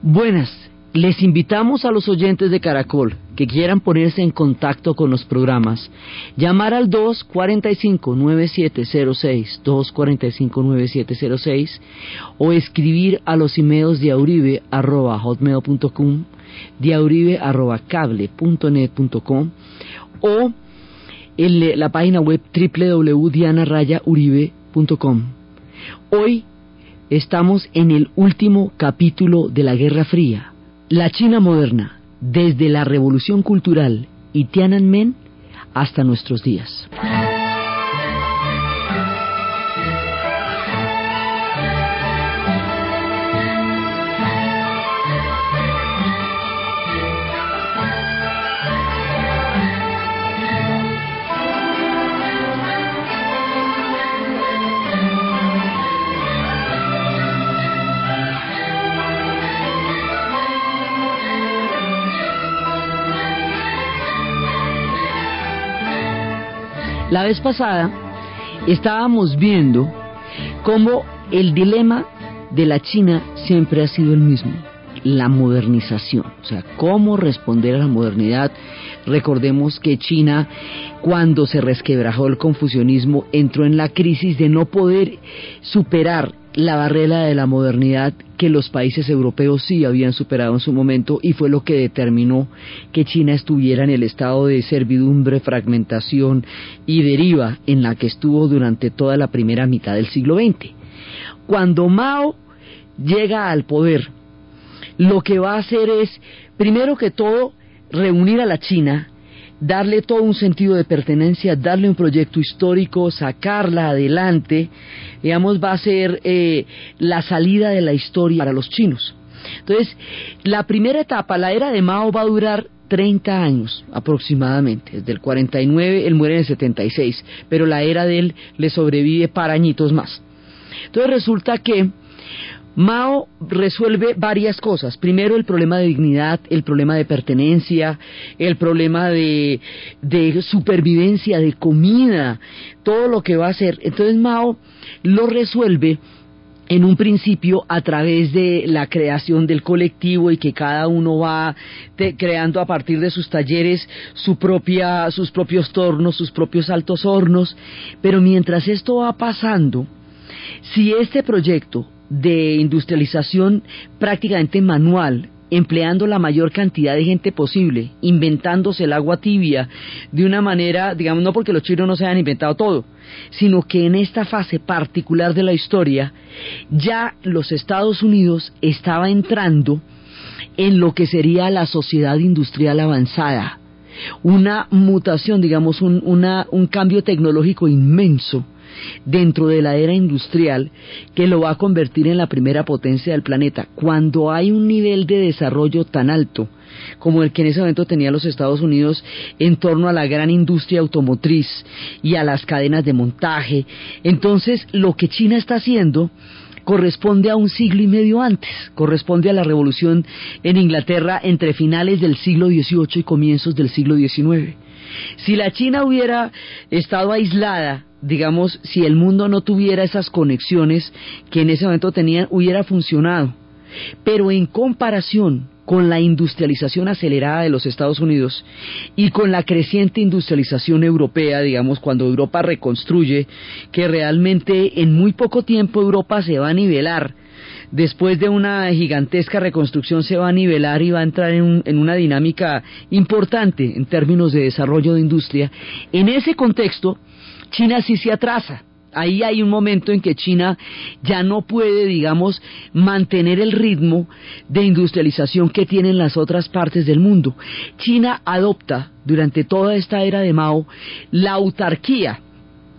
Buenas, les invitamos a los oyentes de Caracol que quieran ponerse en contacto con los programas, llamar al 245-9706, 245-9706 o escribir a los emails de auribe.hotmail.com, diauribe.cable.net.com o la página web www.dianarayauribe.com. Hoy estamos en el último capítulo de la Guerra Fría la China moderna, desde la Revolución Cultural y Tiananmen hasta nuestros días. La vez pasada estábamos viendo cómo el dilema de la China siempre ha sido el mismo, la modernización, o sea, cómo responder a la modernidad. Recordemos que China, cuando se resquebrajó el confucianismo, entró en la crisis de no poder superar la barrera de la modernidad que los países europeos sí habían superado en su momento y fue lo que determinó que China estuviera en el estado de servidumbre, fragmentación y deriva en la que estuvo durante toda la primera mitad del siglo XX. Cuando Mao llega al poder, lo que va a hacer es, primero que todo, reunir a la China darle todo un sentido de pertenencia, darle un proyecto histórico, sacarla adelante, digamos, va a ser eh, la salida de la historia para los chinos. Entonces, la primera etapa, la era de Mao, va a durar 30 años aproximadamente, desde el 49, él muere en el 76, pero la era de él le sobrevive para añitos más. Entonces resulta que Mao resuelve varias cosas. Primero, el problema de dignidad, el problema de pertenencia, el problema de, supervivencia, de comida, todo lo que va a hacer. Entonces Mao lo resuelve en un principio a través de la creación del colectivo y que cada uno va creando a partir de sus talleres su propia, sus propios tornos, sus propios altos hornos, pero mientras esto va pasando, si este proyecto de industrialización prácticamente manual, empleando la mayor cantidad de gente posible, inventándose el agua tibia de una manera, digamos, no porque los chinos no se hayan inventado todo, sino que en esta fase particular de la historia ya los Estados Unidos estaba entrando en lo que sería la sociedad industrial avanzada, una mutación, digamos, un, un cambio tecnológico inmenso dentro de la era industrial que lo va a convertir en la primera potencia del planeta. Cuando hay un nivel de desarrollo tan alto como el que en ese momento tenía los Estados Unidos en torno a la gran industria automotriz y a las cadenas de montaje, entonces lo que China está haciendo corresponde a un siglo y medio antes, corresponde a la revolución en Inglaterra entre finales del siglo XVIII y comienzos del siglo XIX. Si la China hubiera estado aislada digamos, si el mundo no tuviera esas conexiones que en ese momento tenían, hubiera funcionado. Pero en comparación con la industrialización acelerada de los Estados Unidos y con la creciente industrialización europea, digamos, cuando Europa reconstruye, que realmente en muy poco tiempo Europa se va a nivelar, después de una gigantesca reconstrucción se va a nivelar y va a entrar en, en una dinámica importante en términos de desarrollo de industria. En ese contexto, China sí se atrasa. Ahí hay un momento en que China ya no puede, digamos, mantener el ritmo de industrialización que tienen las otras partes del mundo. China adopta durante toda esta era de Mao la autarquía,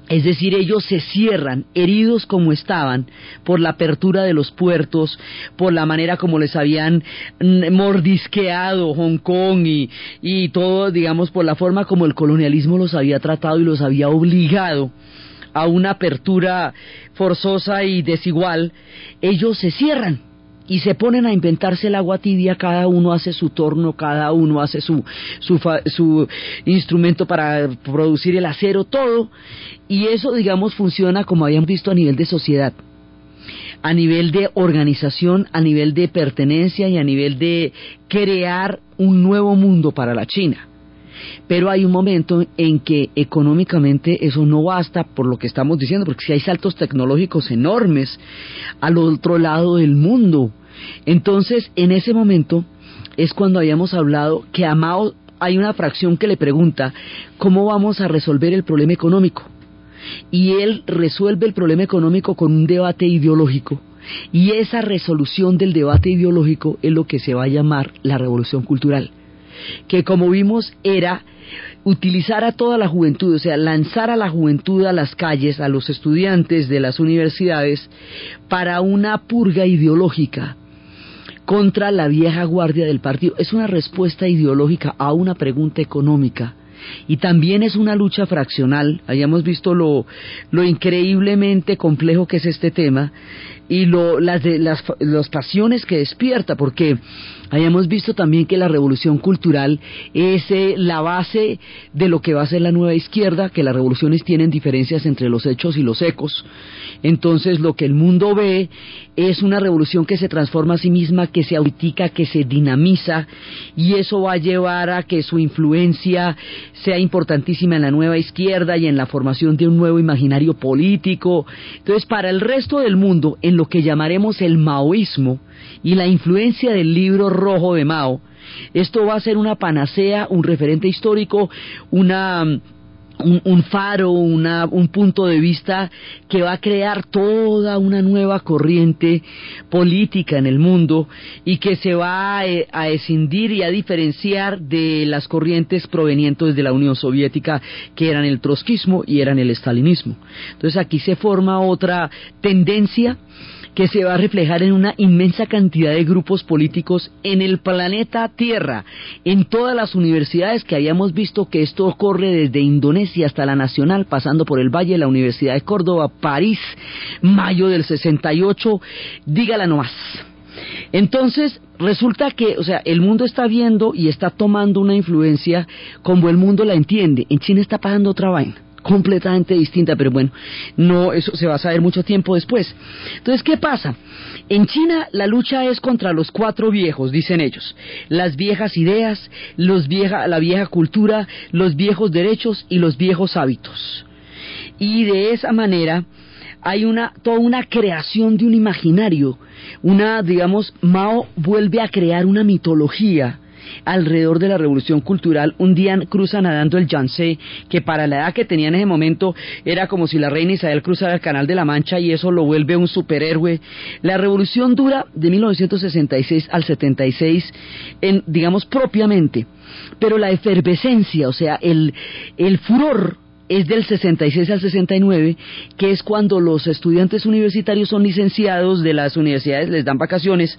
es decir, ellos se cierran, heridos como estaban, por la apertura de los puertos, por la manera como les habían mm, mordisqueado Hong Kong y, y todo, digamos, por la forma como el colonialismo los había tratado y los había obligado a una apertura forzosa y desigual, ellos se cierran y se ponen a inventarse el agua tibia, cada uno hace su torno, cada uno hace su, su, su instrumento para producir el acero, todo, y eso, digamos, funciona como habíamos visto a nivel de sociedad. a nivel de organización, a nivel de pertenencia y a nivel de crear un nuevo mundo para la China. Pero hay un momento en que económicamente eso no basta por lo que estamos diciendo, porque si hay saltos tecnológicos enormes al otro lado del mundo. Entonces, en ese momento es cuando habíamos hablado que a Mao hay una fracción que le pregunta, ¿cómo vamos a resolver el problema económico? Y él resuelve el problema económico con un debate ideológico. Y esa resolución del debate ideológico es lo que se va a llamar la revolución cultural que como vimos era utilizar a toda la juventud, o sea, lanzar a la juventud a las calles, a los estudiantes de las universidades, para una purga ideológica contra la vieja guardia del partido. Es una respuesta ideológica a una pregunta económica. Y también es una lucha fraccional, hayamos visto lo, lo increíblemente complejo que es este tema y lo, las, de, las, las pasiones que despierta, porque Hayamos visto también que la revolución cultural es eh, la base de lo que va a ser la nueva izquierda, que las revoluciones tienen diferencias entre los hechos y los ecos. Entonces lo que el mundo ve es una revolución que se transforma a sí misma, que se autica, que se dinamiza y eso va a llevar a que su influencia sea importantísima en la nueva izquierda y en la formación de un nuevo imaginario político. Entonces para el resto del mundo, en lo que llamaremos el maoísmo, y la influencia del libro rojo de Mao, esto va a ser una panacea, un referente histórico, una un, faro, un punto de vista que va a crear toda una nueva corriente política en el mundo y que se va a, a, escindir y a diferenciar de las corrientes provenientes de la Unión Soviética que eran el trotskismo y eran el stalinismo. Entonces aquí se forma otra tendencia que se va a reflejar en una inmensa cantidad de grupos políticos en el planeta Tierra, en todas las universidades que habíamos visto que esto ocurre desde Indonesia hasta la Nacional, pasando por el Valle, la Universidad de Córdoba, París, mayo del 68, dígala nomás. Entonces, resulta que, o sea, el mundo está viendo y está tomando una influencia como el mundo la entiende. En China está pasando otra vaina completamente distinta, pero bueno, no, eso se va a saber mucho tiempo después. Entonces, ¿qué pasa? En China la lucha es contra los cuatro viejos, dicen ellos, las viejas ideas, los vieja, la vieja cultura, los viejos derechos y los viejos hábitos. Y de esa manera hay una toda una creación de un imaginario, una digamos Mao vuelve a crear una mitología alrededor de la revolución cultural. Un día cruza nadando el Yangtze, que para la edad que tenía en ese momento era como si la reina Isabel cruzara el Canal de la Mancha y eso lo vuelve un superhéroe. La revolución dura de 1966 al 76, en, digamos propiamente, pero la efervescencia, o sea, el, el furor es del 66 al 69, que es cuando los estudiantes universitarios son licenciados de las universidades, les dan vacaciones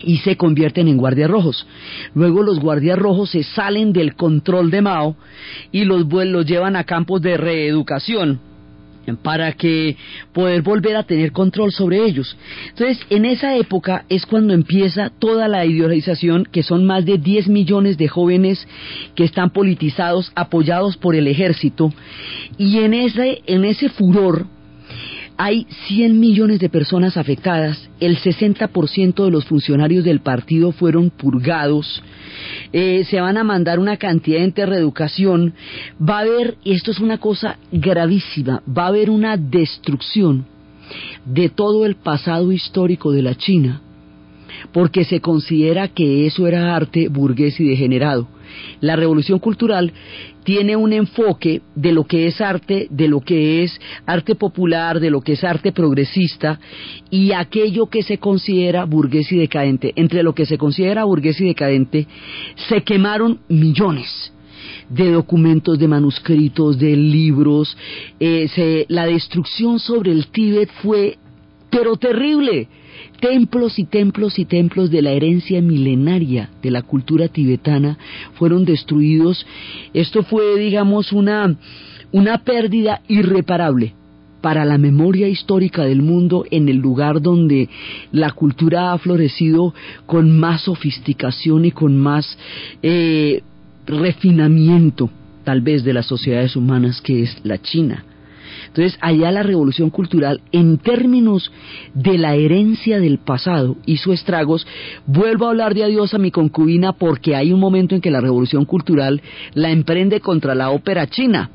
y se convierten en guardias rojos. Luego los guardias rojos se salen del control de Mao y los, los llevan a campos de reeducación para que poder volver a tener control sobre ellos. Entonces, en esa época es cuando empieza toda la ideologización, que son más de 10 millones de jóvenes que están politizados, apoyados por el ejército, y en ese, en ese furor hay 100 millones de personas afectadas, el 60% de los funcionarios del partido fueron purgados, eh, se van a mandar una cantidad de reeducación, va a haber, y esto es una cosa gravísima, va a haber una destrucción de todo el pasado histórico de la China, porque se considera que eso era arte burgués y degenerado. La revolución cultural tiene un enfoque de lo que es arte, de lo que es arte popular, de lo que es arte progresista y aquello que se considera burgués y decadente. Entre lo que se considera burgués y decadente se quemaron millones de documentos, de manuscritos, de libros. Eh, la destrucción sobre el Tíbet fue pero terrible templos y templos y templos de la herencia milenaria de la cultura tibetana fueron destruidos. Esto fue, digamos, una, una pérdida irreparable para la memoria histórica del mundo en el lugar donde la cultura ha florecido con más sofisticación y con más eh, refinamiento tal vez de las sociedades humanas que es la China. Entonces, allá la revolución cultural, en términos de la herencia del pasado, hizo estragos. Vuelvo a hablar de adiós a mi concubina porque hay un momento en que la revolución cultural la emprende contra la ópera china.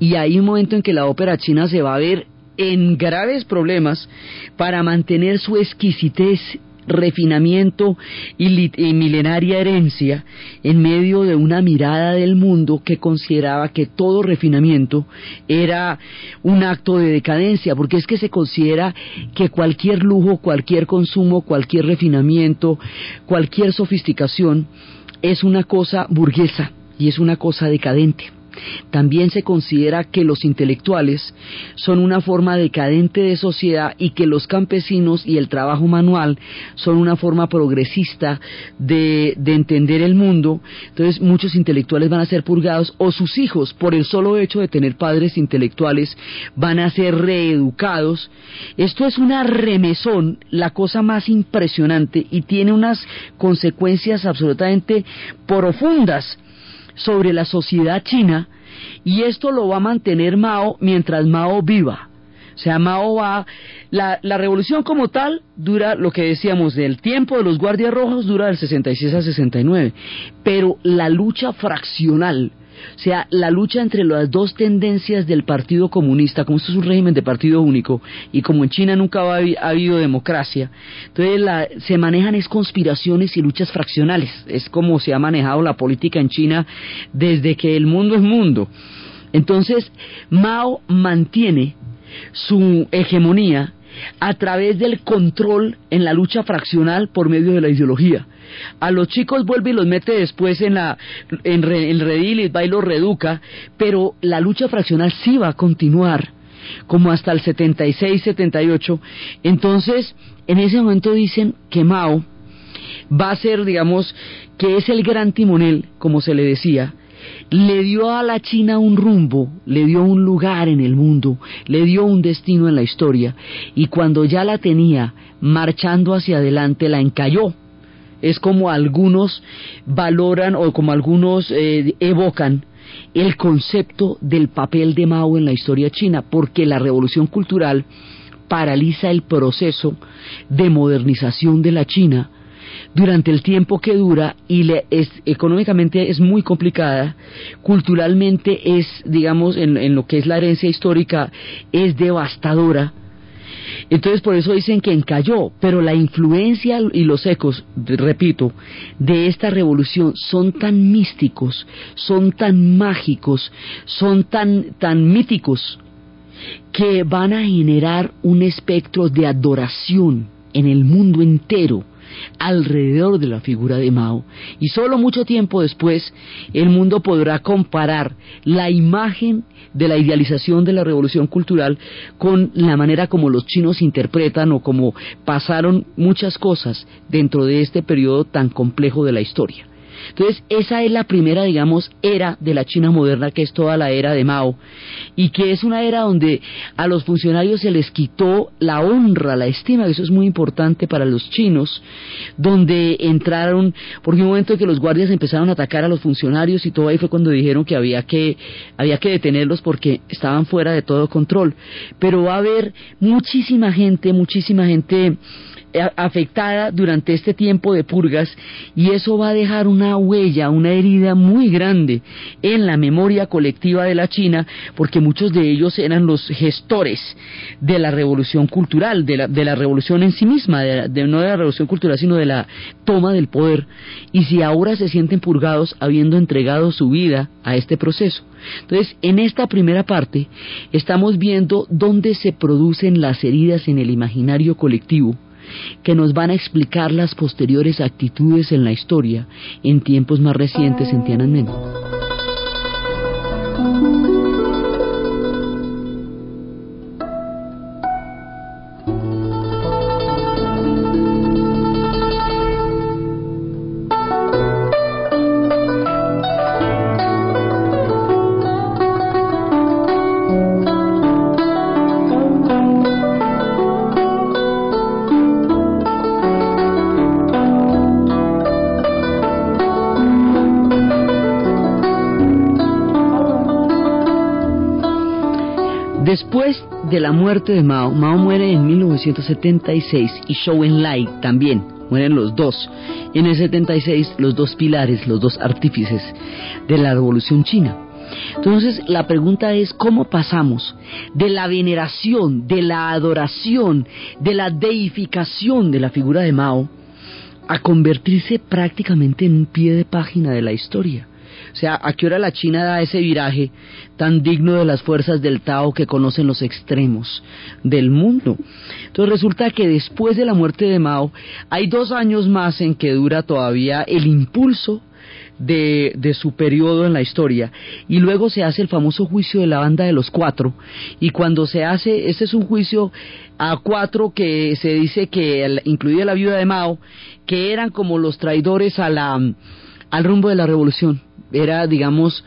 Y hay un momento en que la ópera china se va a ver en graves problemas para mantener su exquisitez refinamiento y, milenaria herencia en medio de una mirada del mundo que consideraba que todo refinamiento era un acto de decadencia, porque es que se considera que cualquier lujo, cualquier consumo, cualquier refinamiento, cualquier sofisticación es una cosa burguesa y es una cosa decadente. También se considera que los intelectuales son una forma decadente de sociedad y que los campesinos y el trabajo manual son una forma progresista de, entender el mundo. Entonces muchos intelectuales van a ser purgados o sus hijos, por el solo hecho de tener padres intelectuales, van a ser reeducados. Esto es una remesón, la cosa más impresionante y tiene unas consecuencias absolutamente profundas sobre la sociedad china y esto lo va a mantener Mao mientras Mao viva. O sea, Mao va, la, la, revolución como tal dura lo que decíamos del tiempo de los guardias rojos dura del 66 al 69, pero la lucha fraccional o sea, la lucha entre las dos tendencias del Partido Comunista, como esto es un régimen de partido único y como en China nunca ha, habido democracia, entonces se manejan es conspiraciones y luchas fraccionales. Es como se ha manejado la política en China desde que el mundo es mundo. Entonces, Mao mantiene su hegemonía a través del control en la lucha fraccional por medio de la ideología. A los chicos vuelve y los mete después en la en, el redil y va y los reeduca, pero la lucha fraccional sí va a continuar como hasta el 76, 78. Entonces, en ese momento dicen que Mao va a ser, digamos, que es el gran timonel, como se le decía, le dio a la China un rumbo, le dio un lugar en el mundo, le dio un destino en la historia, y cuando ya la tenía marchando hacia adelante, la encalló. Es como algunos valoran o como algunos eh, evocan el concepto del papel de Mao en la historia china, porque la revolución cultural paraliza el proceso de modernización de la China durante el tiempo que dura y le es, económicamente es muy complicada, culturalmente es, digamos, en, en lo que es la herencia histórica, es devastadora. Entonces por eso dicen que encalló, pero la influencia y los ecos, repito, de esta revolución son tan místicos, son tan mágicos, son tan, tan míticos, que van a generar un espectro de adoración en el mundo entero alrededor de la figura de Mao. Y solo mucho tiempo después el mundo podrá comparar la imagen de la idealización de la revolución cultural con la manera como los chinos interpretan o como pasaron muchas cosas dentro de este periodo tan complejo de la historia. Entonces, esa es la primera, digamos, era de la China moderna, que es toda la era de Mao, y que es una era donde a los funcionarios se les quitó la honra, la estima, que eso es muy importante para los chinos, donde entraron, porque un momento en que los guardias empezaron a atacar a los funcionarios y todo ahí fue cuando dijeron que había que, había que detenerlos porque estaban fuera de todo control. Pero va a haber muchísima gente, muchísima gente afectada durante este tiempo de purgas y eso va a dejar una huella, una herida muy grande en la memoria colectiva de la China porque muchos de ellos eran los gestores de la revolución cultural, de la, de la revolución en sí misma, de, no de la revolución cultural sino de la toma del poder y si ahora se sienten purgados habiendo entregado su vida a este proceso. Entonces, en esta primera parte estamos viendo dónde se producen las heridas en el imaginario colectivo que nos van a explicar las posteriores actitudes en la historia en tiempos más recientes en Tiananmen. La muerte de Mao, Mao muere en 1976 y Zhou Enlai también, mueren los dos. En el 76 los dos pilares, los dos artífices de la revolución china. Entonces la pregunta es cómo pasamos de la veneración, de la adoración, de la deificación de la figura de Mao a convertirse prácticamente en un pie de página de la historia. O sea, ¿a qué hora la China da ese viraje tan digno de las fuerzas del Tao que conocen los extremos del mundo? Entonces resulta que después de la muerte de Mao hay dos años más en que dura todavía el impulso de, de, su periodo en la historia. Y luego se hace el famoso juicio de la banda de los cuatro. Y cuando se hace, este es un juicio a cuatro que se dice que, incluida la viuda de Mao, que eran como los traidores a la, al rumbo de la revolución. Era, digamos,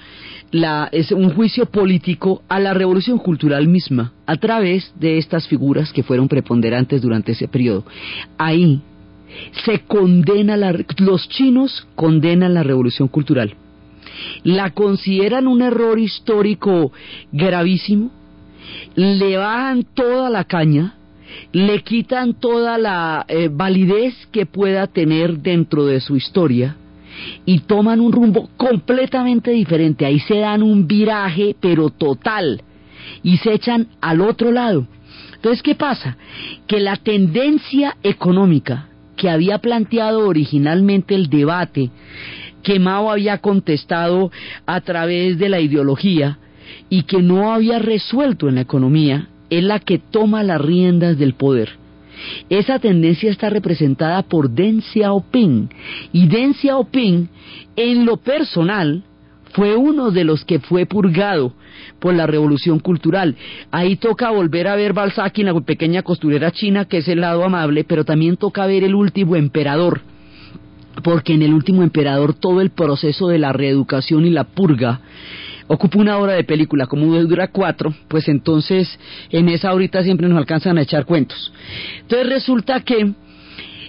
la, es un juicio político a la revolución cultural misma, a través de estas figuras que fueron preponderantes durante ese periodo. Ahí se condena la, los chinos condenan la revolución cultural. La consideran un error histórico gravísimo, le bajan toda la caña, le quitan toda la eh, validez que pueda tener dentro de su historia y toman un rumbo completamente diferente. Ahí se dan un viraje, pero total, y se echan al otro lado. Entonces, ¿qué pasa? Que la tendencia económica que había planteado originalmente el debate, que Mao había contestado a través de la ideología y que no había resuelto en la economía, es la que toma las riendas del poder. Esa tendencia está representada por Deng Xiaoping y Deng Xiaoping en lo personal fue uno de los que fue purgado por la revolución cultural. Ahí toca volver a ver Balzac en la pequeña costurera china, que es el lado amable, pero también toca ver el último emperador, porque en el último emperador todo el proceso de la reeducación y la purga ocupa una hora de película, como dura cuatro, pues entonces en esa horita siempre nos alcanzan a echar cuentos. Entonces resulta que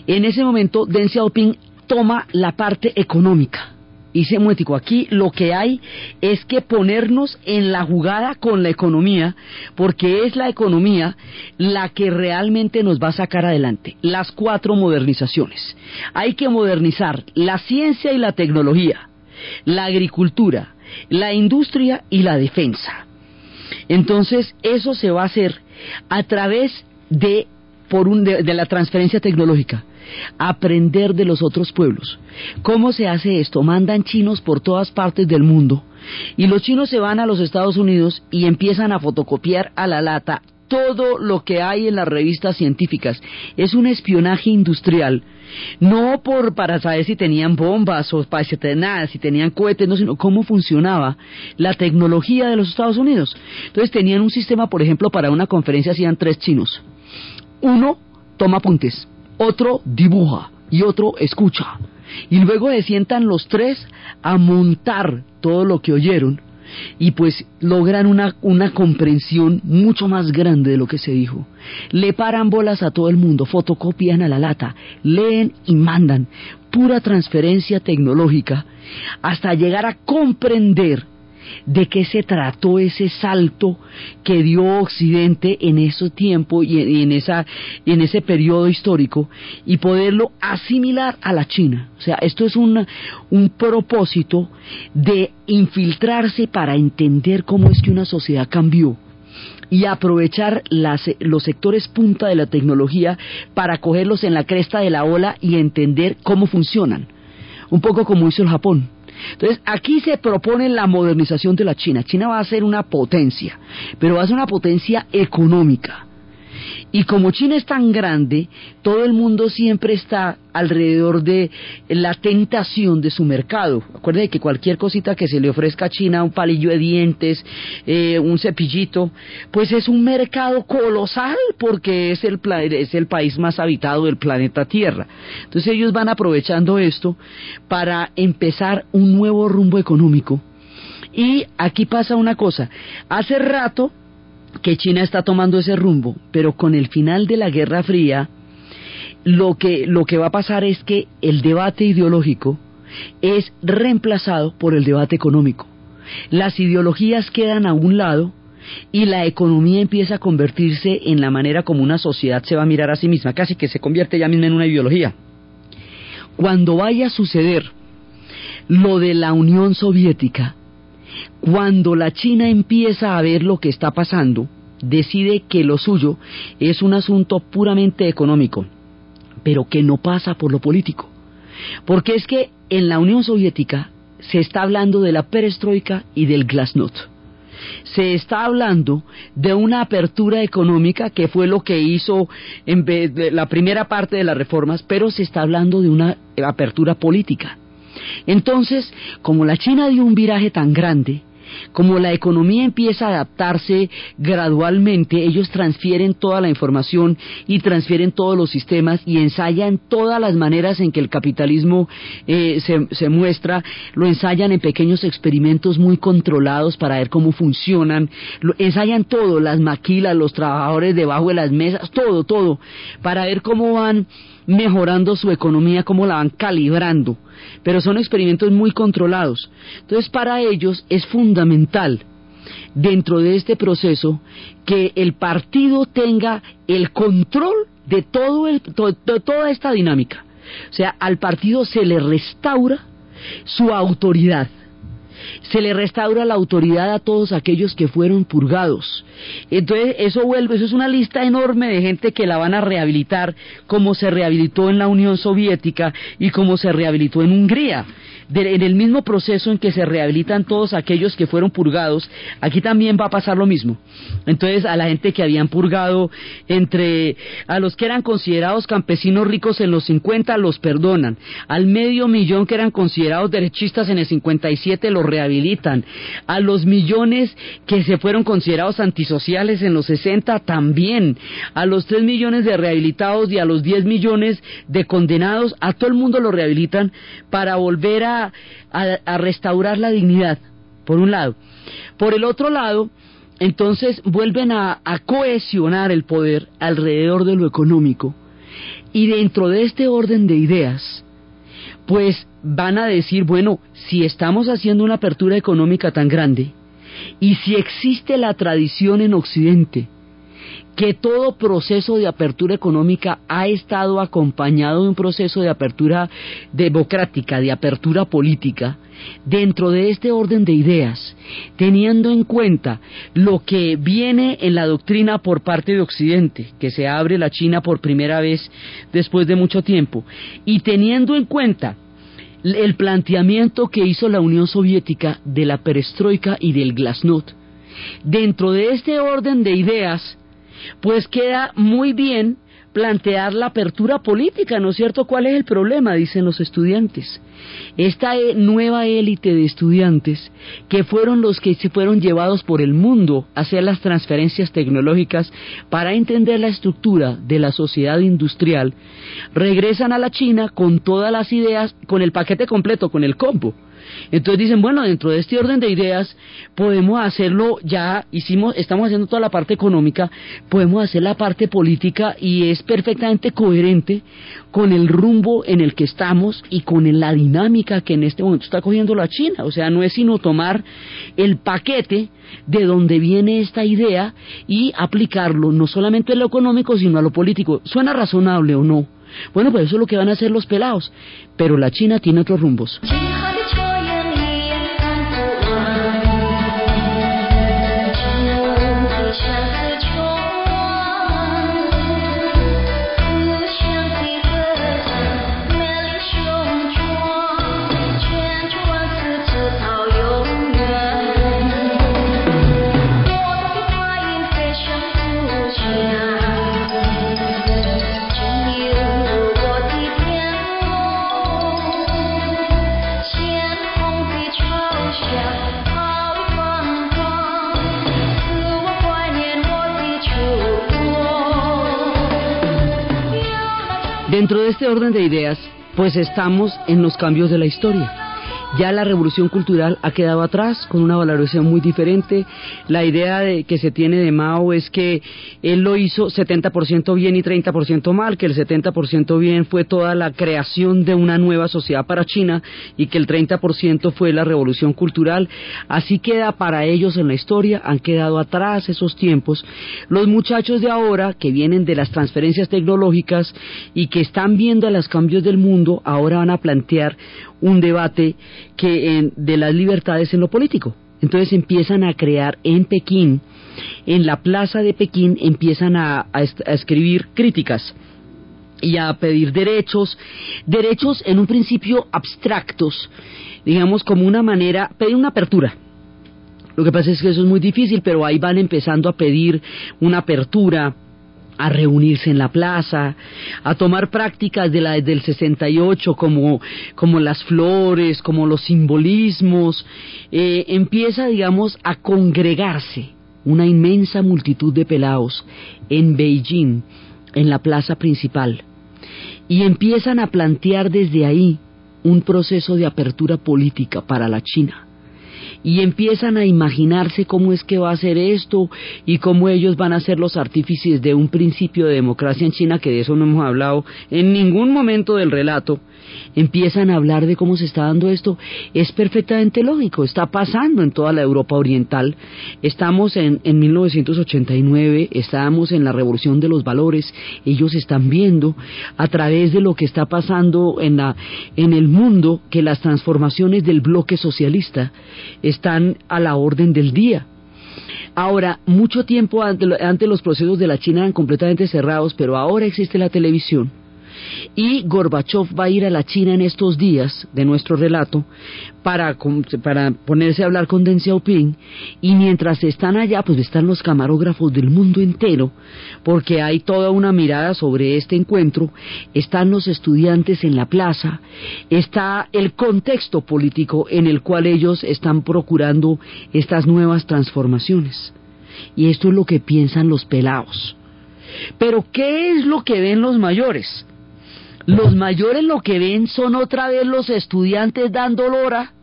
en ese momento Deng Xiaoping toma la parte económica y semuético. Aquí lo que hay es que ponernos en la jugada con la economía, porque es la economía la que realmente nos va a sacar adelante. Las cuatro modernizaciones. Hay que modernizar la ciencia y la tecnología, la agricultura, la industria y la defensa. Entonces, eso se va a hacer a través de, por un, de la transferencia tecnológica aprender de los otros pueblos. ¿Cómo se hace esto? Mandan chinos por todas partes del mundo y los chinos se van a los Estados Unidos y empiezan a fotocopiar a la lata todo lo que hay en las revistas científicas. Es un espionaje industrial. No por para saber si tenían bombas o para nada, si tenían cohetes, no, sino cómo funcionaba la tecnología de los Estados Unidos. Entonces tenían un sistema, por ejemplo, para una conferencia hacían tres chinos. Uno toma apuntes, otro dibuja y otro escucha. Y luego se sientan los tres a montar todo lo que oyeron y pues logran una, una comprensión mucho más grande de lo que se dijo. Le paran bolas a todo el mundo, fotocopian a la lata, leen y mandan, pura transferencia tecnológica, hasta llegar a comprender de qué se trató ese salto que dio Occidente en ese tiempo y en, esa, en ese periodo histórico y poderlo asimilar a la China. O sea, esto es un propósito de infiltrarse para entender cómo es que una sociedad cambió y aprovechar los sectores punta de la tecnología para cogerlos en la cresta de la ola y entender cómo funcionan. Un poco como hizo el Japón. Entonces, aquí se propone la modernización de la China. China va a ser una potencia, pero va a ser una potencia económica. Y como China es tan grande, todo el mundo siempre está alrededor de la tentación de su mercado. Acuérdense que cualquier cosita que se le ofrezca a China, un palillo de dientes, eh, un cepillito, pues es un mercado colosal porque es el, es el país más habitado del planeta Tierra. Entonces ellos van aprovechando esto para empezar un nuevo rumbo económico. Y aquí pasa una cosa. Hace rato que China está tomando ese rumbo, pero con el final de la Guerra Fría, lo que, lo que va a pasar es que el debate ideológico es reemplazado por el debate económico. Las ideologías quedan a un lado y la economía empieza a convertirse en la manera como una sociedad se va a mirar a sí misma, casi que se convierte ya misma en una ideología. Cuando vaya a suceder lo de la Unión Soviética, cuando la China empieza a ver lo que está pasando, decide que lo suyo es un asunto puramente económico, pero que no pasa por lo político. Porque es que en la Unión Soviética se está hablando de la perestroika y del glasnost. Se está hablando de una apertura económica que fue lo que hizo en vez de la primera parte de las reformas, pero se está hablando de una apertura política. Entonces, como la China dio un viraje tan grande, como la economía empieza a adaptarse gradualmente, ellos transfieren toda la información y transfieren todos los sistemas y ensayan todas las maneras en que el capitalismo eh, se, muestra, lo ensayan en pequeños experimentos muy controlados para ver cómo funcionan, ensayan todo, las maquilas, los trabajadores debajo de las mesas, todo, todo, para ver cómo van mejorando su economía, cómo la van calibrando pero son experimentos muy controlados. Entonces, para ellos es fundamental dentro de este proceso que el partido tenga el control de, todo de toda esta dinámica. O sea, al partido se le restaura su autoridad se le restaura la autoridad a todos aquellos que fueron purgados. Entonces, eso vuelve, eso es una lista enorme de gente que la van a rehabilitar, como se rehabilitó en la Unión Soviética y como se rehabilitó en Hungría en el mismo proceso en que se rehabilitan todos aquellos que fueron purgados, aquí también va a pasar lo mismo. Entonces, a la gente que habían purgado entre, a los que eran considerados campesinos ricos en los 50, los perdonan. Al medio millón que eran considerados derechistas en el 57, los rehabilitan. A los millones que se fueron considerados antisociales en los 60, también. A los 3 millones de rehabilitados y a los 10 millones de condenados, a todo el mundo lo rehabilitan para volver a a, restaurar la dignidad, por un lado. Por el otro lado, entonces vuelven a, a, cohesionar el poder alrededor de lo económico y dentro de este orden de ideas, pues van a decir, bueno, si estamos haciendo una apertura económica tan grande y si existe la tradición en Occidente que todo proceso de apertura económica ha estado acompañado de un proceso de apertura democrática, de apertura política, dentro de este orden de ideas, teniendo en cuenta lo que viene en la doctrina por parte de Occidente, que se abre la China por primera vez después de mucho tiempo, y teniendo en cuenta el planteamiento que hizo la Unión Soviética de la perestroika y del glasnost, dentro de este orden de ideas, pues queda muy bien plantear la apertura política, ¿no es cierto? ¿Cuál es el problema? Dicen los estudiantes. Esta e, nueva élite de estudiantes, que fueron los que se fueron llevados por el mundo a hacer las transferencias tecnológicas para entender la estructura de la sociedad industrial, regresan a la China con todas las ideas, con el paquete completo, con el combo entonces dicen, bueno, dentro de este orden de ideas podemos hacerlo, ya hicimos, estamos haciendo toda la parte económica, podemos hacer la parte política y es perfectamente coherente con el rumbo en el que estamos y con la dinámica que en este momento está cogiendo la China. O sea, no es sino tomar el paquete de donde viene esta idea y aplicarlo no solamente a lo económico, sino a lo político. ¿Suena razonable o no? Bueno, pues eso es lo que van a hacer los pelados. Pero la China tiene otros rumbos. Dentro de este orden de ideas, pues estamos en los cambios de la historia. Ya la revolución cultural ha quedado atrás con una valoración muy diferente. La idea de, que se tiene de Mao es que él lo hizo 70% bien y 30% mal, que el 70% bien fue toda la creación de una nueva sociedad para China y que el 30% fue la revolución cultural. Así queda para ellos en la historia, han quedado atrás esos tiempos. Los muchachos de ahora, que vienen de las transferencias tecnológicas y que están viendo los cambios del mundo, ahora van a plantear un debate que de las libertades en lo político. Entonces empiezan a crear en Pekín, en la plaza de Pekín, empiezan a, escribir críticas y a pedir derechos, derechos en un principio abstractos, digamos como una manera, pedir una apertura. Lo que pasa es que eso es muy difícil, pero ahí van empezando a pedir una apertura, a reunirse en la plaza, a tomar prácticas de la del 68 como, como las flores, como los simbolismos, eh, empieza, digamos, a congregarse una inmensa multitud de pelados en Beijing, en la plaza principal, y empiezan a plantear desde ahí un proceso de apertura política para la China y empiezan a imaginarse cómo es que va a ser esto y cómo ellos van a ser los artífices de un principio de democracia en China, que de eso no hemos hablado en ningún momento del relato, empiezan a hablar de cómo se está dando esto, es perfectamente lógico, está pasando en toda la Europa Oriental. Estamos en, en 1989, estábamos en la revolución de los valores, ellos están viendo a través de lo que está pasando en, la, en el mundo que las transformaciones del bloque socialista están a la orden del día. Ahora, mucho tiempo antes los procesos de la China eran completamente cerrados, pero ahora existe la televisión y Gorbachev va a ir a la China en estos días de nuestro relato para, para ponerse a hablar con Deng Xiaoping y mientras están allá pues están los camarógrafos del mundo entero porque hay toda una mirada sobre este encuentro, están los estudiantes en la plaza, está el contexto político en el cual ellos están procurando estas nuevas transformaciones. Y esto es lo que piensan los pelados. Pero ¿qué es lo que ven los mayores? Los mayores lo que ven son otra vez los estudiantes dando lora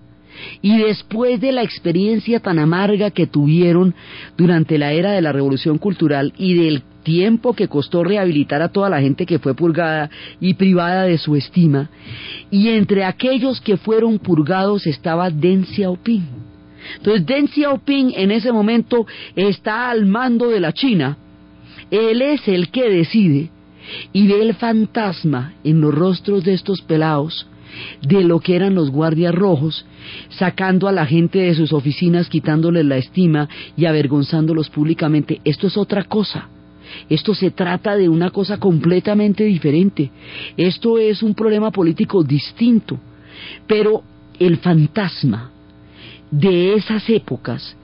y después de la experiencia tan amarga que tuvieron durante la era de la revolución cultural y del tiempo que costó rehabilitar a toda la gente que fue purgada y privada de su estima, y entre aquellos que fueron purgados estaba Deng Xiaoping. Entonces Deng Xiaoping en ese momento está al mando de la China, él es el que decide y ve el fantasma en los rostros de estos pelados de lo que eran los guardias rojos, sacando a la gente de sus oficinas, quitándoles la estima y avergonzándolos públicamente. Esto es otra cosa. Esto se trata de una cosa completamente diferente. Esto es un problema político distinto. Pero el fantasma de esas épocas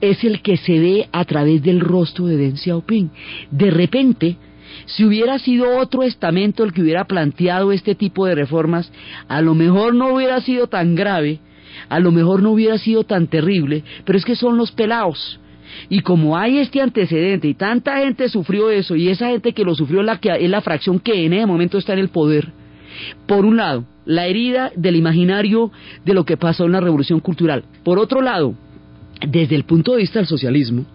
es el que se ve a través del rostro de Deng Xiaoping. De repente, si hubiera sido otro estamento el que hubiera planteado este tipo de reformas, a lo mejor no hubiera sido tan grave, a lo mejor no hubiera sido tan terrible, pero es que son los pelados. Y como hay este antecedente y tanta gente sufrió eso y esa gente que lo sufrió la, que, es la fracción que en ese momento está en el poder, por un lado, la herida del imaginario de lo que pasó en la revolución cultural. Por otro lado, desde el punto de vista del socialismo,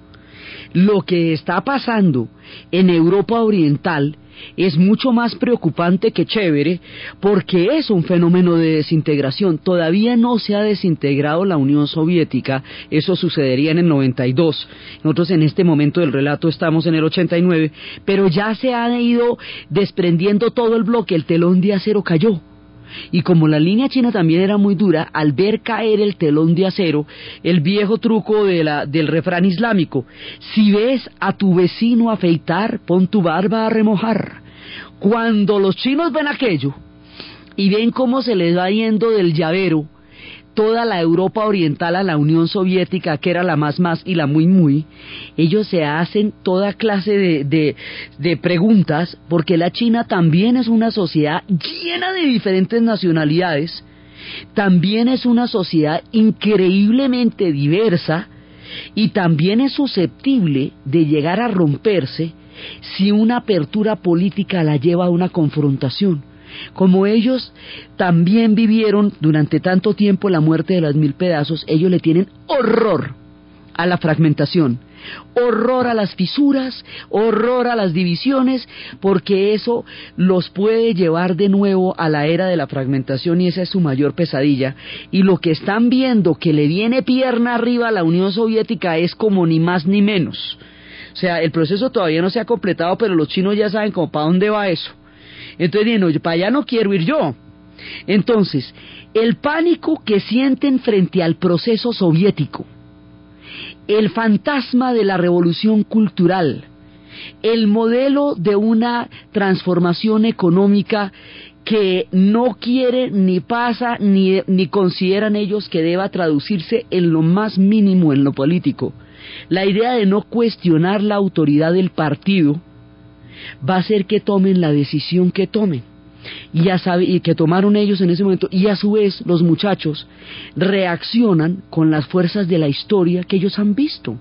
lo que está pasando en Europa Oriental es mucho más preocupante que chévere porque es un fenómeno de desintegración. Todavía no se ha desintegrado la Unión Soviética, eso sucedería en el 92. Nosotros en este momento del relato estamos en el 89, pero ya se ha ido desprendiendo todo el bloque, el telón de acero cayó. Y como la línea china también era muy dura, al ver caer el telón de acero, el viejo truco de la, del refrán islámico, si ves a tu vecino afeitar, pon tu barba a remojar. Cuando los chinos ven aquello y ven cómo se les va yendo del llavero, toda la Europa oriental a la Unión Soviética, que era la más más y la muy muy, ellos se hacen toda clase de, de, preguntas, porque la China también es una sociedad llena de diferentes nacionalidades, también es una sociedad increíblemente diversa y también es susceptible de llegar a romperse si una apertura política la lleva a una confrontación Como ellos también vivieron durante tanto tiempo la muerte de las mil pedazos, ellos le tienen horror a la fragmentación, horror a las fisuras, horror a las divisiones, porque eso los puede llevar de nuevo a la era de la fragmentación y esa es su mayor pesadilla. Y lo que están viendo que le viene pierna arriba a la Unión Soviética es como ni más ni menos. O sea, el proceso todavía no se ha completado, pero los chinos ya saben como para dónde va eso. Entonces dicen, para allá no quiero ir yo. Entonces, el pánico que sienten frente al proceso soviético, el fantasma de la revolución cultural, el modelo de una transformación económica que no quiere ni pasa ni, ni consideran ellos que deba traducirse en lo más mínimo en lo político. La idea de no cuestionar la autoridad del partido va a hacer que tomen la decisión que tomen y, ya y que tomaron ellos en ese momento, y a su vez los muchachos reaccionan con las fuerzas de la historia que ellos han visto.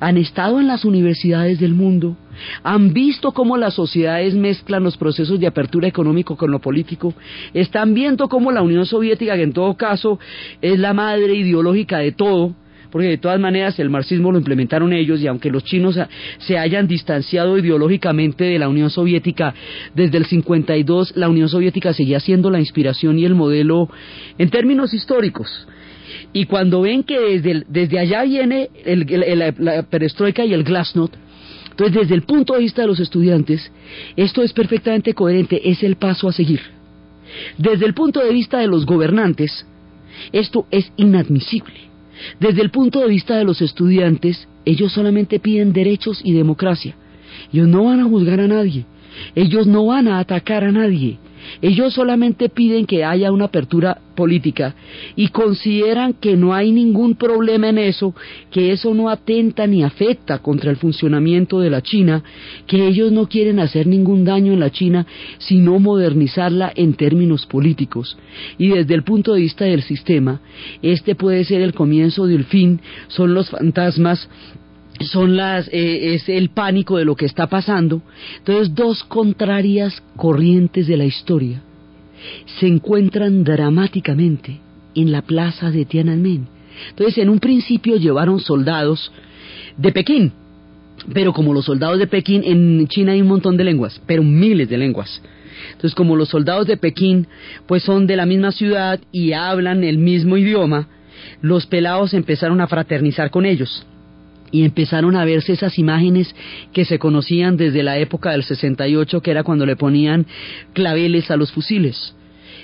Han estado en las universidades del mundo, han visto cómo las sociedades mezclan los procesos de apertura económico con lo político, están viendo cómo la Unión Soviética, que en todo caso es la madre ideológica de todo, porque de todas maneras el marxismo lo implementaron ellos y aunque los chinos se hayan distanciado ideológicamente de la Unión Soviética desde el 52, la Unión Soviética seguía siendo la inspiración y el modelo en términos históricos. Y cuando ven que desde, desde allá viene la perestroika y el glasnost, entonces desde el punto de vista de los estudiantes, esto es perfectamente coherente, es el paso a seguir. Desde el punto de vista de los gobernantes, esto es inadmisible. Desde el punto de vista de los estudiantes, ellos solamente piden derechos y democracia. Ellos no van a juzgar a nadie. Ellos no van a atacar a nadie. Ellos solamente piden que haya una apertura política y consideran que no hay ningún problema en eso, que eso no atenta ni afecta contra el funcionamiento de la China, que ellos no quieren hacer ningún daño en la China, sino modernizarla en términos políticos. Y desde el punto de vista del sistema, este puede ser el comienzo del fin, son los fantasmas son las eh, es el pánico de lo que está pasando. Entonces, dos contrarias corrientes de la historia se encuentran dramáticamente en la plaza de Tiananmen. Entonces, en un principio llevaron soldados de Pekín, pero como los soldados de Pekín, en China hay un montón de lenguas, pero miles de lenguas. Entonces, como los soldados de Pekín, pues son de la misma ciudad y hablan el mismo idioma, los pelados empezaron a fraternizar con ellos y empezaron a verse esas imágenes que se conocían desde la época del 68, que era cuando le ponían claveles a los fusiles.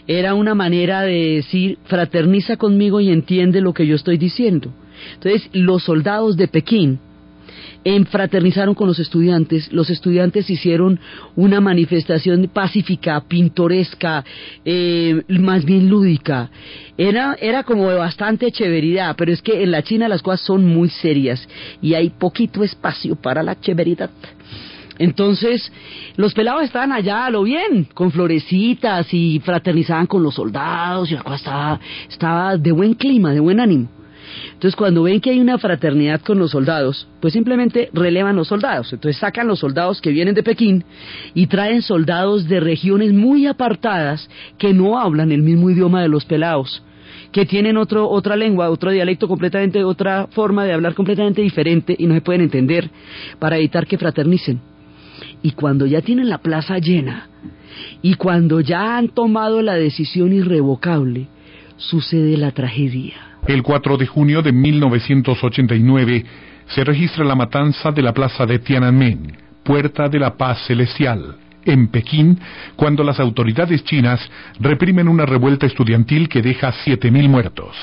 Era una manera de decir, fraterniza conmigo y entiende lo que yo estoy diciendo. Entonces, los soldados de Pekín fraternizaron con los estudiantes, los estudiantes hicieron una manifestación pacífica, pintoresca, eh, más bien lúdica. Era, era como de bastante chéveridad, pero es que en la China las cosas son muy serias y hay poquito espacio para la chéveridad. Entonces, los pelados estaban allá a lo bien, con florecitas y fraternizaban con los soldados y la cosa estaba, estaba de buen clima, de buen ánimo. Entonces, cuando ven que hay una fraternidad con los soldados, pues simplemente relevan los soldados. Entonces, sacan los soldados que vienen de Pekín y traen soldados de regiones muy apartadas que no hablan el mismo idioma de los pelados que tienen otro, otra lengua, otro dialecto completamente, otra forma de hablar completamente diferente y no se pueden entender para evitar que fraternicen. Y cuando ya tienen la plaza llena y cuando ya han tomado la decisión irrevocable, sucede la tragedia. El 4 de junio de 1989 se registra la matanza de la plaza de Tiananmen, Puerta de la Paz Celestial, en Pekín, cuando las autoridades chinas reprimen una revuelta estudiantil que deja 7.000 muertos.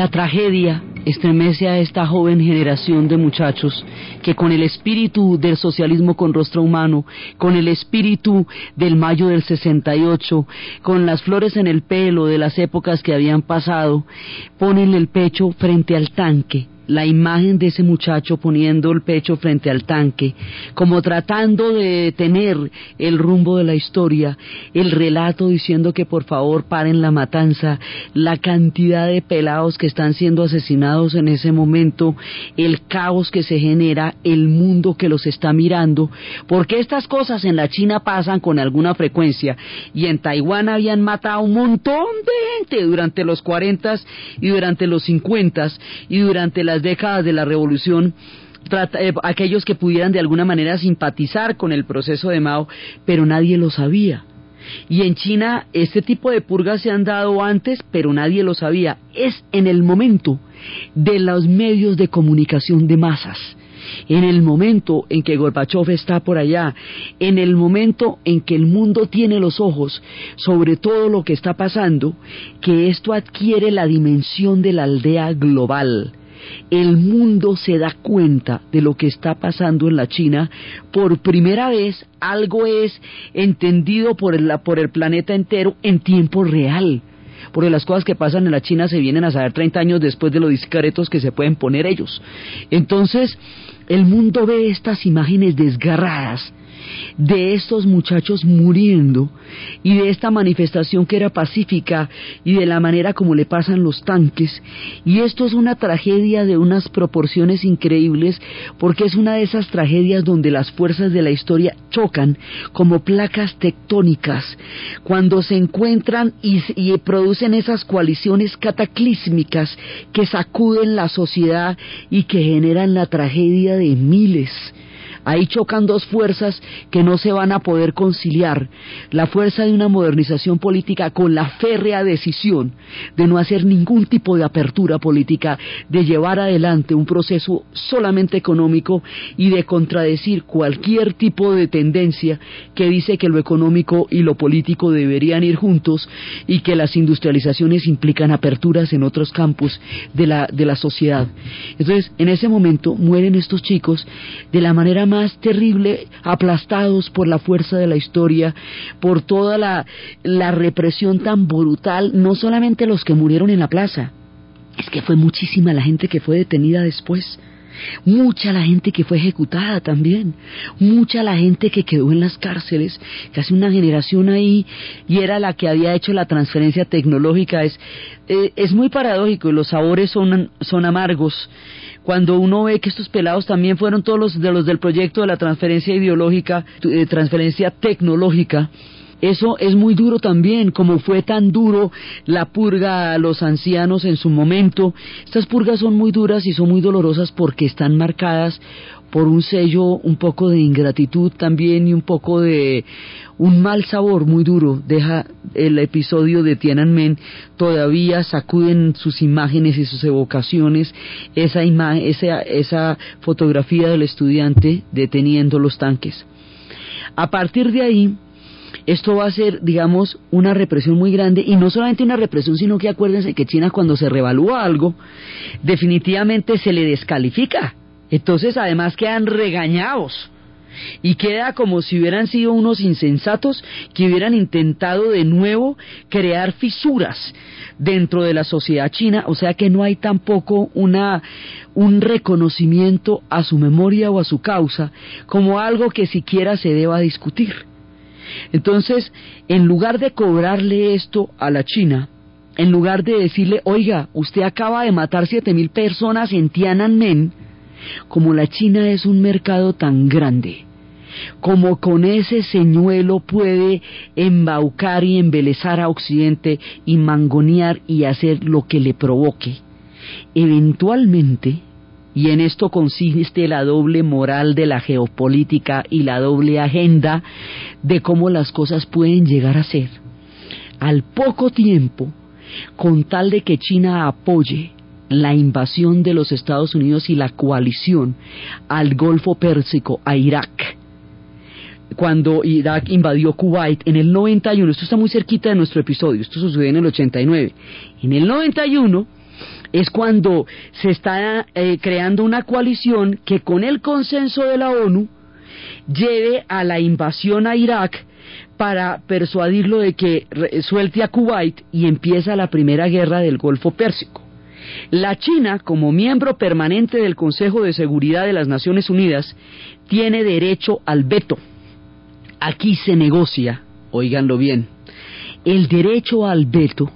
La tragedia estremece a esta joven generación de muchachos que con el espíritu del socialismo con rostro humano, con el espíritu del mayo del 68, con las flores en el pelo de las épocas que habían pasado, ponen el pecho frente al tanque la imagen de ese muchacho poniendo el pecho frente al tanque, como tratando de detener el rumbo de la historia, el relato diciendo que por favor paren la matanza, la cantidad de pelados que están siendo asesinados en ese momento, el caos que se genera, el mundo que los está mirando, porque estas cosas en la China pasan con alguna frecuencia. Y en Taiwán habían matado un montón de gente durante los 40 y durante los 50 y durante las décadas de la revolución, eh, aquellos que pudieran de alguna manera simpatizar con el proceso de Mao, pero nadie lo sabía. Y en China este tipo de purgas se han dado antes, pero nadie lo sabía. Es en el momento de los medios de comunicación de masas, en el momento en que Gorbachev está por allá, en el momento en que el mundo tiene los ojos sobre todo lo que está pasando, que esto adquiere la dimensión de la aldea global el mundo se da cuenta de lo que está pasando en la China. Por primera vez algo es entendido por el, por el planeta entero en tiempo real. Porque las cosas que pasan en la China se vienen a saber 30 años después de los discaretos que se pueden poner ellos. Entonces, el mundo ve estas imágenes desgarradas de estos muchachos muriendo y de esta manifestación que era pacífica y de la manera como le pasan los tanques. Y esto es una tragedia de unas proporciones increíbles porque es una de esas tragedias donde las fuerzas de la historia chocan como placas tectónicas cuando se encuentran y, y producen esas coaliciones cataclísmicas que sacuden la sociedad y que generan la tragedia de miles. Ahí chocan dos fuerzas que no se van a poder conciliar. La fuerza de una modernización política con la férrea decisión de no hacer ningún tipo de apertura política, de llevar adelante un proceso solamente económico y de contradecir cualquier tipo de tendencia que dice que lo económico y lo político deberían ir juntos y que las industrializaciones implican aperturas en otros campos de la, de la sociedad. Entonces, en ese momento mueren estos chicos de la manera más terrible, aplastados por la fuerza de la historia, por toda la, la represión tan brutal, no solamente los que murieron en la plaza, es que fue muchísima la gente que fue detenida después. Mucha la gente que fue ejecutada también, mucha la gente que quedó en las cárceles, casi una generación ahí y era la que había hecho la transferencia tecnológica. Es, eh, es muy paradójico y los sabores son, son amargos cuando uno ve que estos pelados también fueron todos los de los del proyecto de la transferencia ideológica, de transferencia tecnológica, eso es muy duro también, como fue tan duro la purga a los ancianos en su momento. Estas purgas son muy duras y son muy dolorosas porque están marcadas por un sello un poco de ingratitud también y un poco de un mal sabor muy duro. Deja el episodio de Tiananmen, todavía sacuden sus imágenes y sus evocaciones esa, esa, esa fotografía del estudiante deteniendo los tanques. A partir de ahí, esto va a ser, digamos, una represión muy grande y no solamente una represión, sino que acuérdense que China cuando se revalúa algo, definitivamente se le descalifica. Entonces, además quedan regañados y queda como si hubieran sido unos insensatos que hubieran intentado de nuevo crear fisuras dentro de la sociedad china, o sea que no hay tampoco una un reconocimiento a su memoria o a su causa como algo que siquiera se deba discutir. Entonces, en lugar de cobrarle esto a la China, en lugar de decirle, oiga, usted acaba de matar siete mil personas en Tiananmen, como la China es un mercado tan grande, como con ese señuelo puede embaucar y embelezar a Occidente y mangonear y hacer lo que le provoque, eventualmente y en esto consiste la doble moral de la geopolítica y la doble agenda de cómo las cosas pueden llegar a ser. Al poco tiempo, con tal de que China apoye la invasión de los Estados Unidos y la coalición al Golfo Pérsico, a Irak, cuando Irak invadió Kuwait en el 91, esto está muy cerquita de nuestro episodio, esto sucedió en el 89, en el 91 es cuando se está eh, creando una coalición que con el consenso de la ONU lleve a la invasión a Irak para persuadirlo de que suelte a Kuwait y empieza la primera guerra del Golfo Pérsico. La China, como miembro permanente del Consejo de Seguridad de las Naciones Unidas, tiene derecho al veto. Aquí se negocia, oíganlo bien, el derecho al veto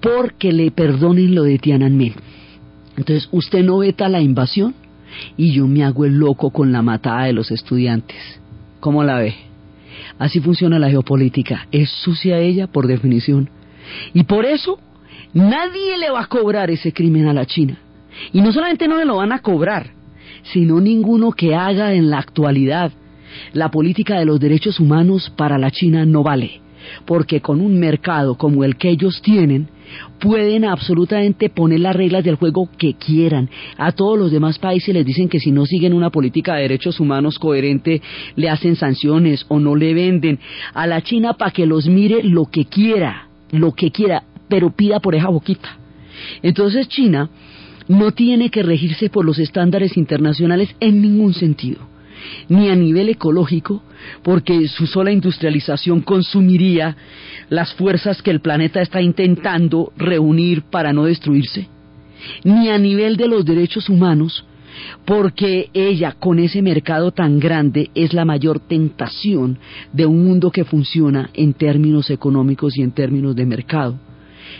porque le perdonen lo de Tiananmen. Entonces, usted no veta la invasión y yo me hago el loco con la matada de los estudiantes. ¿Cómo la ve? Así funciona la geopolítica. Es sucia ella por definición. Y por eso nadie le va a cobrar ese crimen a la China. Y no solamente no le lo van a cobrar, sino ninguno que haga en la actualidad la política de los derechos humanos para la China no vale. Porque con un mercado como el que ellos tienen, pueden absolutamente poner las reglas del juego que quieran. A todos los demás países les dicen que si no siguen una política de derechos humanos coherente, le hacen sanciones o no le venden. A la China para que los mire lo que quiera, lo que quiera, pero pida por esa boquita. Entonces China no tiene que regirse por los estándares internacionales en ningún sentido ni a nivel ecológico, porque su sola industrialización consumiría las fuerzas que el planeta está intentando reunir para no destruirse, ni a nivel de los derechos humanos, porque ella con ese mercado tan grande es la mayor tentación de un mundo que funciona en términos económicos y en términos de mercado.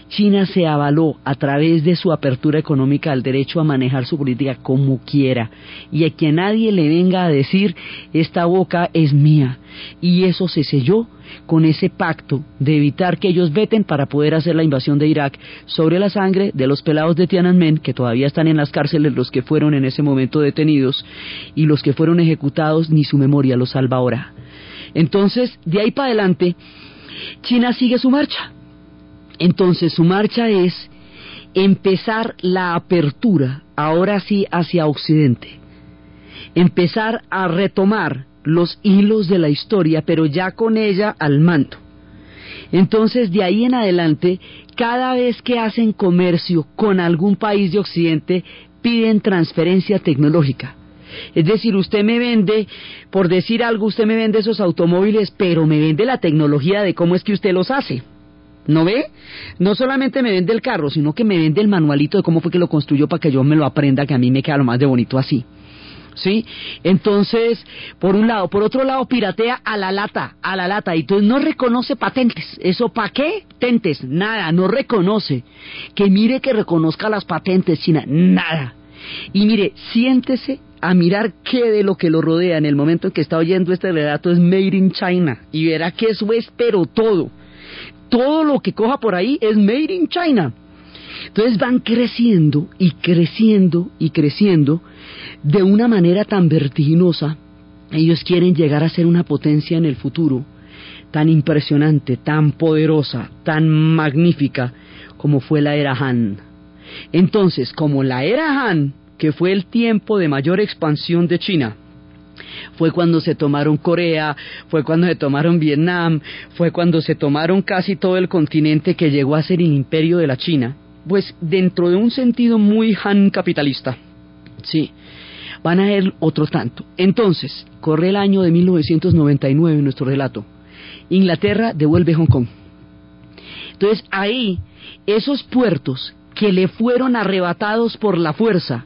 China se avaló a través de su apertura económica al derecho a manejar su política como quiera y a que nadie le venga a decir esta boca es mía. Y eso se selló con ese pacto de evitar que ellos veten para poder hacer la invasión de Irak sobre la sangre de los pelados de Tiananmen que todavía están en las cárceles, los que fueron en ese momento detenidos y los que fueron ejecutados, ni su memoria los salva ahora. Entonces, de ahí para adelante, China sigue su marcha entonces su marcha es empezar la apertura, ahora sí, hacia Occidente. Empezar a retomar los hilos de la historia, pero ya con ella al mando. Entonces, de ahí en adelante, cada vez que hacen comercio con algún país de Occidente, piden transferencia tecnológica. Es decir, usted me vende, por decir algo, usted me vende esos automóviles, pero me vende la tecnología de cómo es que usted los hace. ¿No ve? No solamente me vende el carro, sino que me vende el manualito de cómo fue que lo construyó para que yo me lo aprenda, que a mí me queda lo más de bonito así. ¿Sí? Entonces, por un lado, por otro lado, piratea a la lata, a la lata, y entonces no reconoce patentes. ¿Eso para qué? Tentes, nada, no reconoce. Que mire que reconozca las patentes, China, nada. Y mire, siéntese a mirar qué de lo que lo rodea en el momento en que está oyendo este relato es Made in China, y verá que eso es pero todo todo lo que coja por ahí es made in China. Entonces van creciendo y creciendo y creciendo de una manera tan vertiginosa. Ellos quieren llegar a ser una potencia en el futuro tan impresionante, tan poderosa, tan magnífica como fue la era Han. Entonces, como la era Han, que fue el tiempo de mayor expansión de China, fue cuando se tomaron Corea, fue cuando se tomaron Vietnam, fue cuando se tomaron casi todo el continente que llegó a ser el imperio de la China, pues dentro de un sentido muy Han capitalista. Sí, van a ver otro tanto. Entonces, corre el año de 1999 en nuestro relato. Inglaterra devuelve Hong Kong. Entonces ahí, esos puertos que le fueron arrebatados por la fuerza,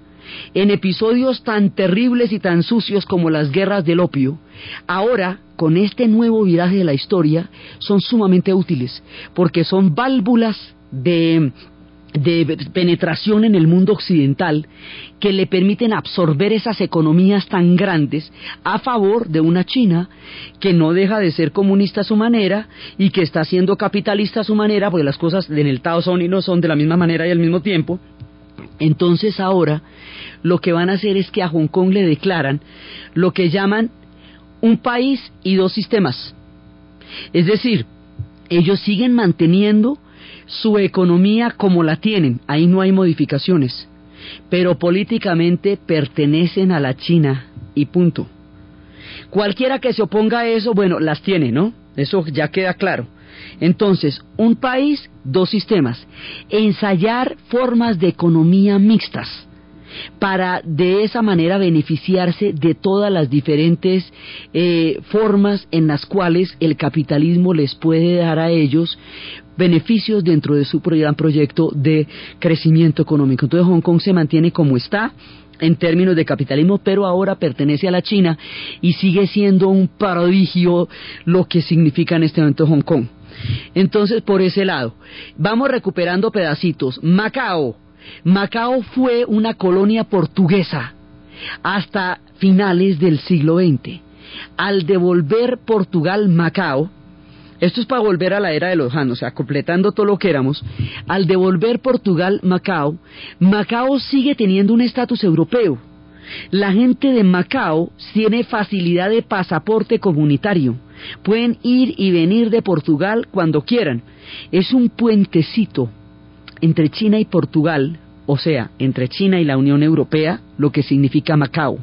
en episodios tan terribles y tan sucios como las guerras del opio, ahora, con este nuevo viraje de la historia, son sumamente útiles, porque son válvulas de penetración en el mundo occidental que le permiten absorber esas economías tan grandes a favor de una China que no deja de ser comunista a su manera y que está siendo capitalista a su manera, porque las cosas en el Tao son y no son de la misma manera y al mismo tiempo. Entonces ahora lo que van a hacer es que a Hong Kong le declaran lo que llaman un país y dos sistemas. Es decir, ellos siguen manteniendo su economía como la tienen, ahí no hay modificaciones, pero políticamente pertenecen a la China y punto. Cualquiera que se oponga a eso, bueno, las tiene, ¿no? Eso ya queda claro. Entonces, un país, dos sistemas. Ensayar formas de economía mixtas para de esa manera beneficiarse de todas las diferentes eh, formas en las cuales el capitalismo les puede dar a ellos beneficios dentro de su gran proyecto de crecimiento económico. Entonces Hong Kong se mantiene como está en términos de capitalismo, pero ahora pertenece a la China y sigue siendo un prodigio lo que significa en este momento Hong Kong. Entonces, por ese lado, vamos recuperando pedacitos. Macao. Macao fue una colonia portuguesa hasta finales del siglo XX. Al devolver Portugal Macao, esto es para volver a la era de los Han, o sea, completando todo lo que éramos. Al devolver Portugal Macao, Macao sigue teniendo un estatus europeo. La gente de Macao tiene facilidad de pasaporte comunitario. Pueden ir y venir de Portugal cuando quieran. Es un puentecito entre China y Portugal, o sea, entre China y la Unión Europea, lo que significa Macao.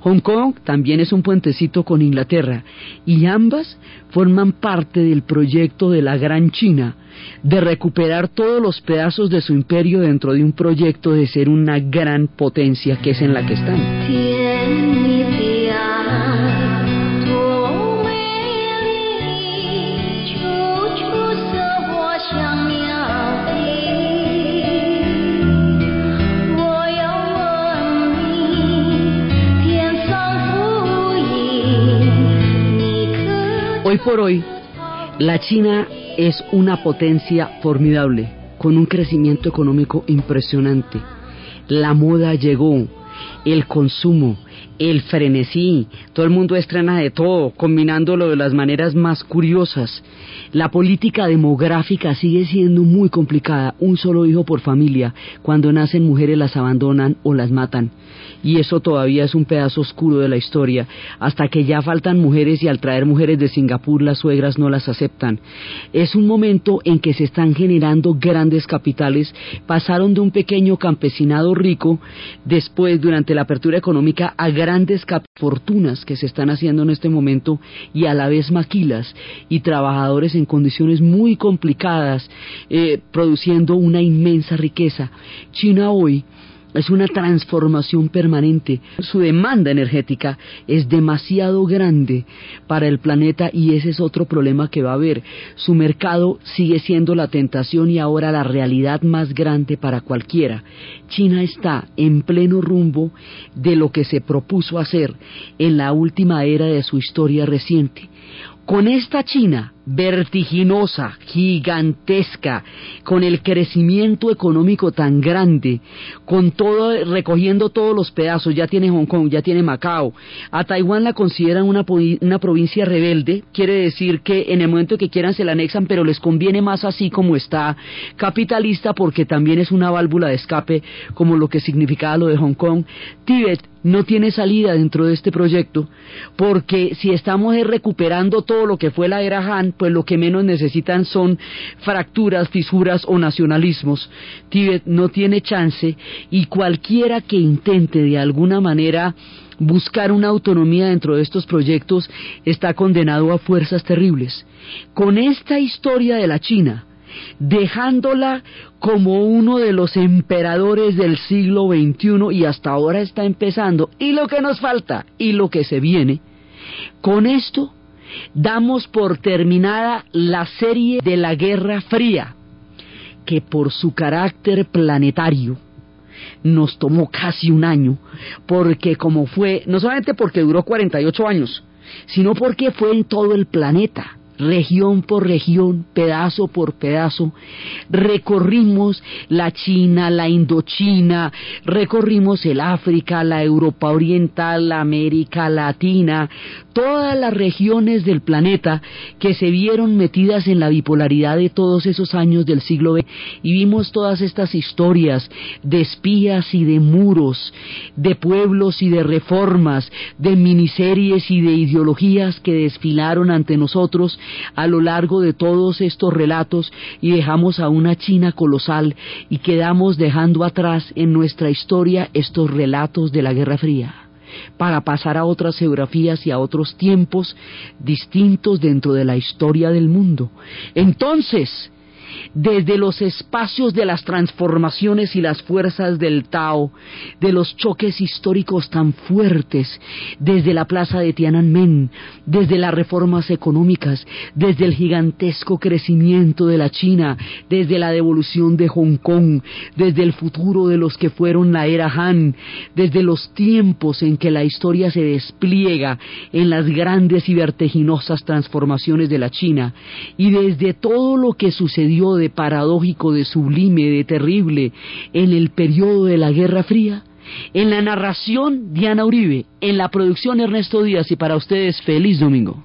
Hong Kong también es un puentecito con Inglaterra y ambas forman parte del proyecto de la Gran China de recuperar todos los pedazos de su imperio dentro de un proyecto de ser una gran potencia que es en la que están. Hoy por hoy, la China es una potencia formidable, con un crecimiento económico impresionante. La moda llegó, el consumo, el frenesí, todo el mundo estrena de todo, combinándolo de las maneras más curiosas. La política demográfica sigue siendo muy complicada, un solo hijo por familia, cuando nacen mujeres las abandonan o las matan y eso todavía es un pedazo oscuro de la historia, hasta que ya faltan mujeres y al traer mujeres de Singapur las suegras no las aceptan. Es un momento en que se están generando grandes capitales, pasaron de un pequeño campesinado rico, después durante la apertura económica, a grandes fortunas que se están haciendo en este momento y a la vez maquilas y trabajadores en condiciones muy complicadas, eh, produciendo una inmensa riqueza. China hoy es una transformación permanente. Su demanda energética es demasiado grande para el planeta y ese es otro problema que va a haber. Su mercado sigue siendo la tentación y ahora la realidad más grande para cualquiera. China está en pleno rumbo de lo que se propuso hacer en la última era de su historia reciente. Con esta China vertiginosa, gigantesca, con el crecimiento económico tan grande, con todo, recogiendo todos los pedazos, ya tiene Hong Kong, ya tiene Macao, a Taiwán la consideran una, una provincia rebelde, quiere decir que en el momento que quieran se la anexan, pero les conviene más así como está capitalista, porque también es una válvula de escape, como lo que significaba lo de Hong Kong. Tíbet no tiene salida dentro de este proyecto, porque si estamos recuperando todo lo que fue la era Han, pues lo que menos necesitan son fracturas, fisuras o nacionalismos. Tíbet no tiene chance y cualquiera que intente de alguna manera buscar una autonomía dentro de estos proyectos está condenado a fuerzas terribles. Con esta historia de la China, dejándola como uno de los emperadores del siglo XXI y hasta ahora está empezando, y lo que nos falta y lo que se viene, con esto damos por terminada la serie de la Guerra Fría, que por su carácter planetario nos tomó casi un año, porque como fue, no solamente porque duró 48 años, sino porque fue en todo el planeta región por región, pedazo por pedazo, recorrimos la China, la Indochina, recorrimos el África, la Europa Oriental, la América Latina, todas las regiones del planeta que se vieron metidas en la bipolaridad de todos esos años del siglo XX y vimos todas estas historias de espías y de muros, de pueblos y de reformas, de miniseries y de ideologías que desfilaron ante nosotros a lo largo de todos estos relatos y dejamos a una China colosal y quedamos dejando atrás en nuestra historia estos relatos de la Guerra Fría. Para pasar a otras geografías y a otros tiempos distintos dentro de la historia del mundo. Entonces, desde los espacios de las transformaciones y las fuerzas del Tao, de los choques históricos tan fuertes, desde la plaza de Tiananmen, desde las reformas económicas, desde el gigantesco crecimiento de la China, desde la devolución de Hong Kong, desde el futuro de los que fueron la era Han, desde los tiempos en que la historia se despliega en las grandes y vertiginosas transformaciones de la China, y desde todo lo que sucedió de paradójico, de sublime, de terrible en el periodo de la Guerra Fría? En la narración, Diana Uribe. En la producción, Ernesto Díaz. Y para ustedes, feliz domingo.